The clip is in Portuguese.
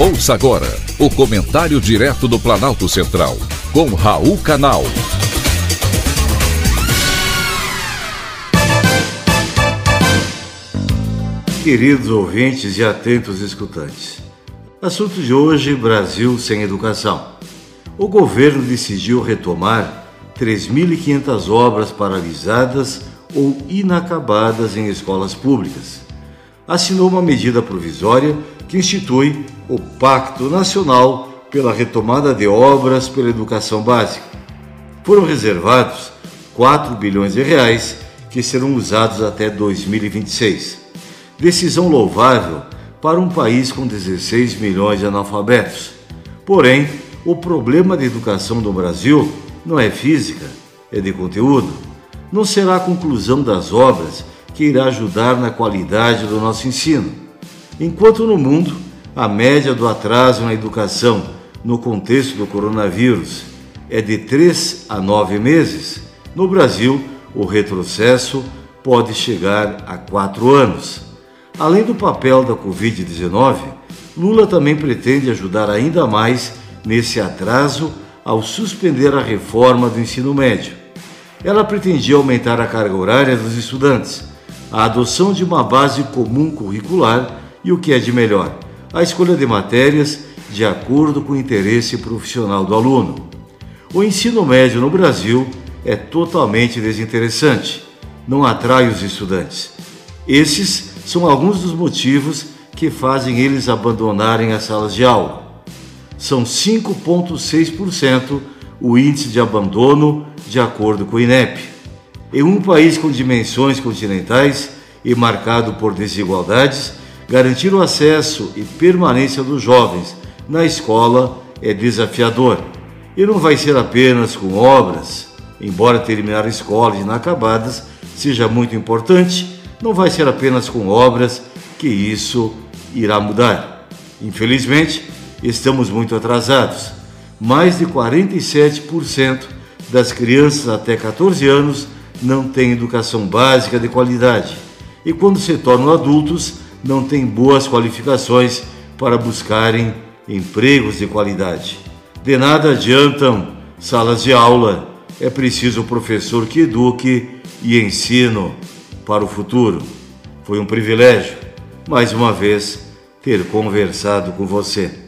Ouça agora o comentário direto do Planalto Central, com Raul Canal. Queridos ouvintes e atentos escutantes, assunto de hoje: Brasil sem educação. O governo decidiu retomar 3.500 obras paralisadas ou inacabadas em escolas públicas. Assinou uma medida provisória que institui o Pacto Nacional pela Retomada de Obras pela Educação Básica. Foram reservados 4 bilhões de reais que serão usados até 2026. Decisão louvável para um país com 16 milhões de analfabetos. Porém, o problema da educação do Brasil não é física, é de conteúdo. Não será a conclusão das obras que irá ajudar na qualidade do nosso ensino. Enquanto no mundo, a média do atraso na educação no contexto do coronavírus é de 3 a 9 meses, no Brasil, o retrocesso pode chegar a 4 anos. Além do papel da Covid-19, Lula também pretende ajudar ainda mais nesse atraso ao suspender a reforma do ensino médio. Ela pretendia aumentar a carga horária dos estudantes, a adoção de uma base comum curricular e o que é de melhor, a escolha de matérias de acordo com o interesse profissional do aluno. O ensino médio no Brasil é totalmente desinteressante, não atrai os estudantes. Esses são alguns dos motivos que fazem eles abandonarem as salas de aula são 5,6% o índice de abandono, de acordo com o INEP. Em um país com dimensões continentais e marcado por desigualdades, garantir o acesso e permanência dos jovens na escola é desafiador. E não vai ser apenas com obras, embora terminar a escola inacabadas seja muito importante, não vai ser apenas com obras que isso irá mudar. Infelizmente, estamos muito atrasados. Mais de 47% das crianças até 14 anos não têm educação básica de qualidade e, quando se tornam adultos, não têm boas qualificações para buscarem empregos de qualidade. De nada adiantam salas de aula, é preciso um professor que eduque e ensino para o futuro. Foi um privilégio, mais uma vez, ter conversado com você.